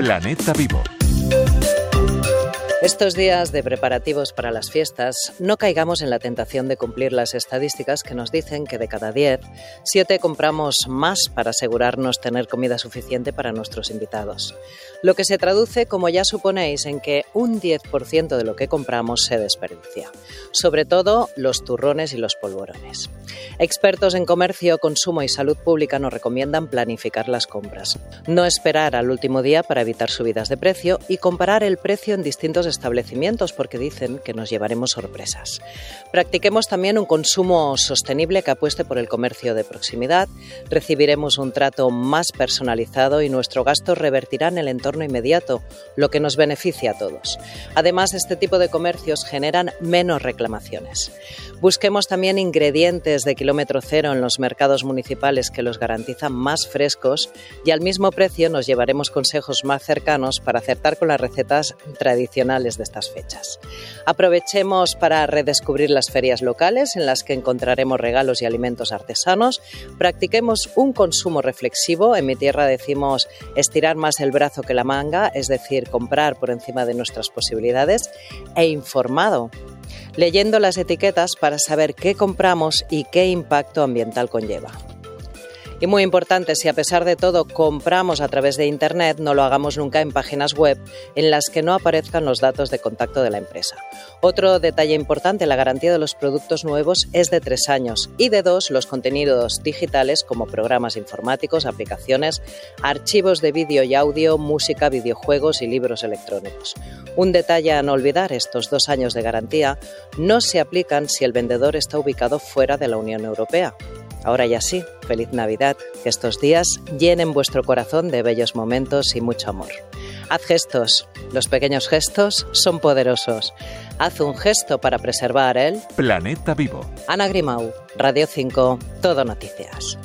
Planeta Vivo. Estos días de preparativos para las fiestas, no caigamos en la tentación de cumplir las estadísticas que nos dicen que de cada 10, 7 compramos más para asegurarnos tener comida suficiente para nuestros invitados. Lo que se traduce, como ya suponéis, en que un 10% de lo que compramos se desperdicia, sobre todo los turrones y los polvorones. Expertos en comercio, consumo y salud pública nos recomiendan planificar las compras, no esperar al último día para evitar subidas de precio y comparar el precio en distintos establecimientos porque dicen que nos llevaremos sorpresas. Practiquemos también un consumo sostenible que apueste por el comercio de proximidad, recibiremos un trato más personalizado y nuestro gasto revertirá en el entorno inmediato, lo que nos beneficia a todos. Además, este tipo de comercios generan menos reclamaciones. Busquemos también ingredientes de kilómetro cero en los mercados municipales que los garantizan más frescos y al mismo precio nos llevaremos consejos más cercanos para acertar con las recetas tradicionales de estas fechas. Aprovechemos para redescubrir las ferias locales en las que encontraremos regalos y alimentos artesanos. Practiquemos un consumo reflexivo. En mi tierra decimos estirar más el brazo que la manga, es decir, comprar por encima de nuestras posibilidades e informado leyendo las etiquetas para saber qué compramos y qué impacto ambiental conlleva. Y muy importante, si a pesar de todo compramos a través de Internet, no lo hagamos nunca en páginas web en las que no aparezcan los datos de contacto de la empresa. Otro detalle importante, la garantía de los productos nuevos es de tres años y de dos los contenidos digitales como programas informáticos, aplicaciones, archivos de vídeo y audio, música, videojuegos y libros electrónicos. Un detalle a no olvidar, estos dos años de garantía no se aplican si el vendedor está ubicado fuera de la Unión Europea. Ahora ya sí, feliz Navidad, que estos días llenen vuestro corazón de bellos momentos y mucho amor. Haz gestos, los pequeños gestos son poderosos. Haz un gesto para preservar el planeta vivo. Ana Grimau, Radio 5, Todo Noticias.